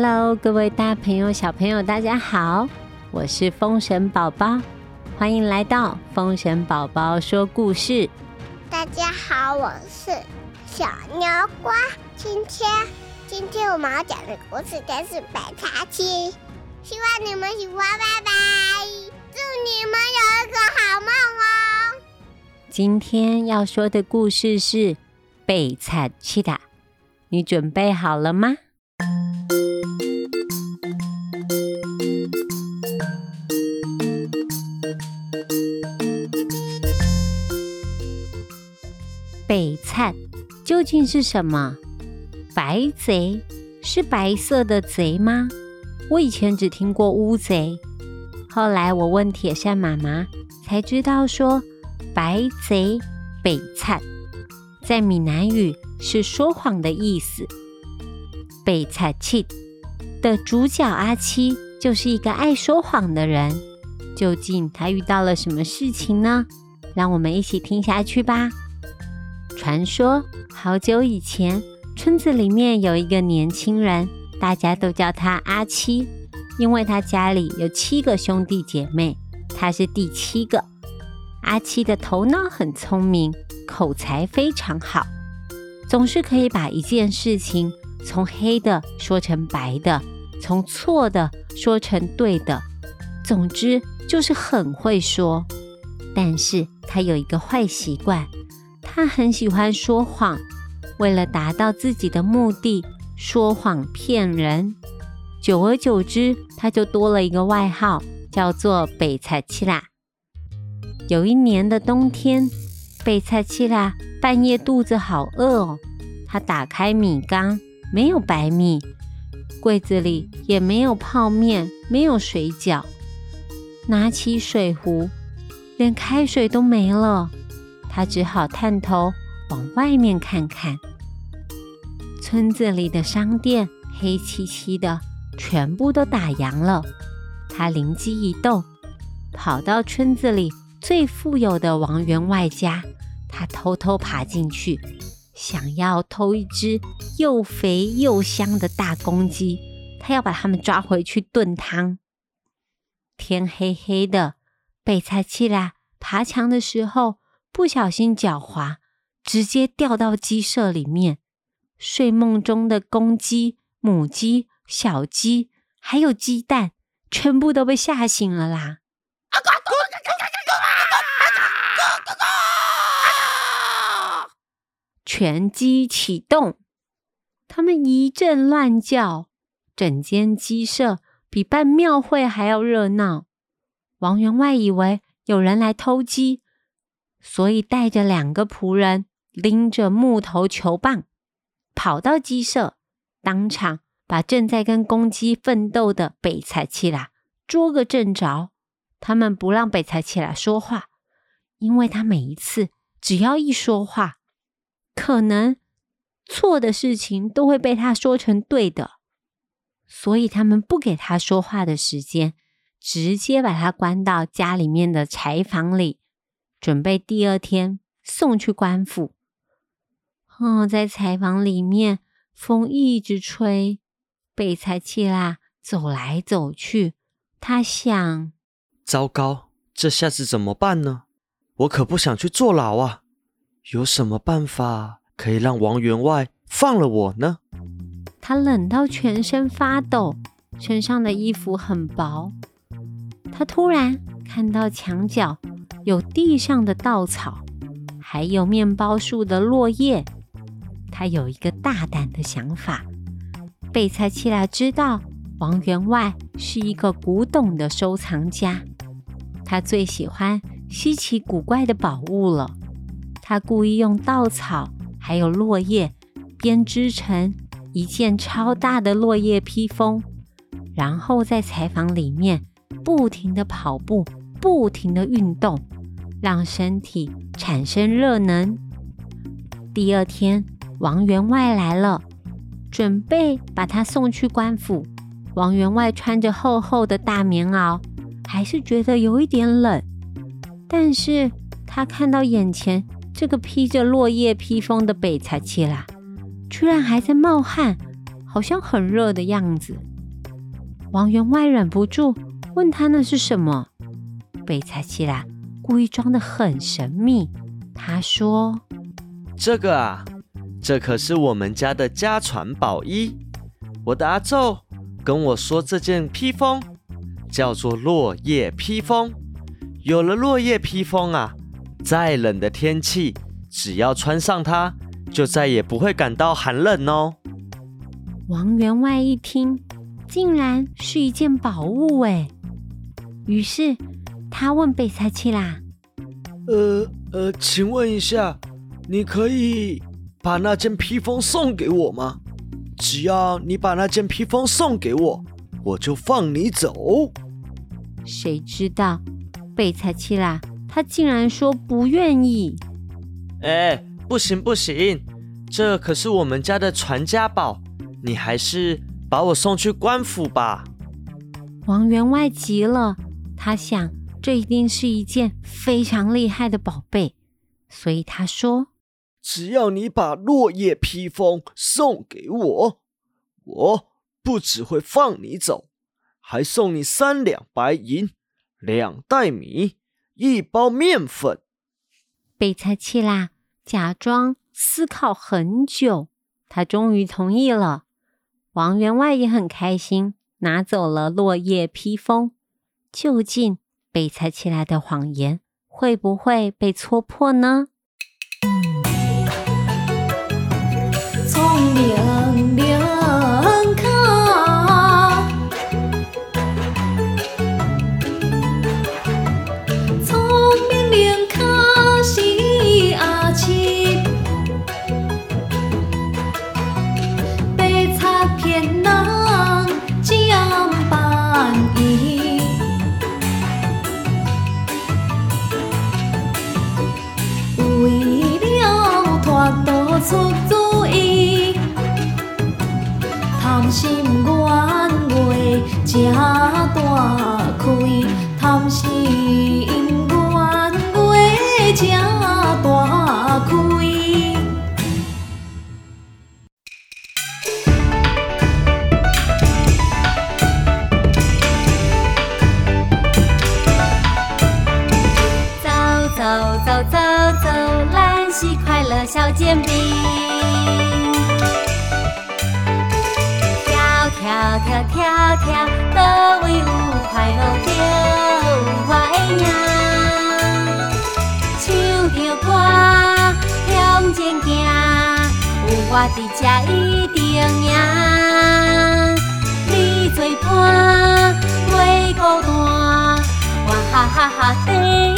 Hello，各位大朋友、小朋友，大家好，我是风神宝宝，欢迎来到风神宝宝说故事。大家好，我是小牛瓜。今天，今天我们要讲的故事就是北茶七，希望你们喜欢，拜拜！祝你们有一个好梦哦。今天要说的故事是北茶七的，你准备好了吗？北菜究竟是什么？白贼是白色的贼吗？我以前只听过乌贼，后来我问铁扇妈妈，才知道说白贼北菜在闽南语是说谎的意思。北菜七的主角阿七就是一个爱说谎的人，究竟他遇到了什么事情呢？让我们一起听下去吧。传说好久以前，村子里面有一个年轻人，大家都叫他阿七，因为他家里有七个兄弟姐妹，他是第七个。阿七的头脑很聪明，口才非常好，总是可以把一件事情从黑的说成白的，从错的说成对的，总之就是很会说。但是他有一个坏习惯。他很喜欢说谎，为了达到自己的目的，说谎骗人。久而久之，他就多了一个外号，叫做“北菜七啦”。有一年的冬天，北菜七啦半夜肚子好饿哦，他打开米缸，没有白米，柜子里也没有泡面，没有水饺，拿起水壶，连开水都没了。他只好探头往外面看看，村子里的商店黑漆漆的，全部都打烊了。他灵机一动，跑到村子里最富有的王员外家，他偷偷爬进去，想要偷一只又肥又香的大公鸡，他要把它们抓回去炖汤。天黑黑的，被猜起来爬墙的时候。不小心脚滑，直接掉到鸡舍里面。睡梦中的公鸡、母鸡、小鸡，还有鸡蛋，全部都被吓醒了啦！全鸡启动，他们一阵乱叫，整间鸡舍比办庙会还要热闹。王员外以为有人来偷鸡。所以带着两个仆人，拎着木头球棒，跑到鸡舍，当场把正在跟公鸡奋斗的北采七啦捉个正着。他们不让北采七啦说话，因为他每一次只要一说话，可能错的事情都会被他说成对的。所以他们不给他说话的时间，直接把他关到家里面的柴房里。准备第二天送去官府。哦，在柴房里面，风一直吹，被财气啦走来走去。他想：糟糕，这下子怎么办呢？我可不想去坐牢啊！有什么办法可以让王员外放了我呢？他冷到全身发抖，身上的衣服很薄。他突然看到墙角。有地上的稻草，还有面包树的落叶。他有一个大胆的想法。贝菜七来知道王员外是一个古董的收藏家，他最喜欢稀奇古怪的宝物了。他故意用稻草还有落叶编织成一件超大的落叶披风，然后在采访里面不停的跑步，不停的运动。让身体产生热能。第二天，王员外来了，准备把他送去官府。王员外穿着厚厚的大棉袄，还是觉得有一点冷。但是他看到眼前这个披着落叶披风的北才七啦，居然还在冒汗，好像很热的样子。王员外忍不住问他那是什么，贝采奇拉故意装得很神秘。他说：“这个啊，这可是我们家的家传宝衣。我的阿昼跟我说，这件披风叫做落叶披风。有了落叶披风啊，再冷的天气，只要穿上它，就再也不会感到寒冷哦。”王员外一听。竟然是一件宝物哎！于是他问贝采奇拉：“呃呃，请问一下，你可以把那件披风送给我吗？只要你把那件披风送给我，我就放你走。”谁知道贝采奇拉他竟然说不愿意！哎，不行不行，这可是我们家的传家宝，你还是……把我送去官府吧！王员外急了，他想这一定是一件非常厉害的宝贝，所以他说：“只要你把落叶披风送给我，我不只会放你走，还送你三两白银、两袋米、一包面粉。”贝采奇拉假装思考很久，他终于同意了。王员外也很开心，拿走了落叶披风。究竟被猜起来的谎言会不会被戳破呢？聪明心冤话真大开，贪心冤话真大开。走走走走走，兰溪快乐小煎饼。跳跳跳跳，都为有快乐着我的影。唱着歌向前行，有我伫这一定赢。你做伴，袂孤单，我哈哈哈第一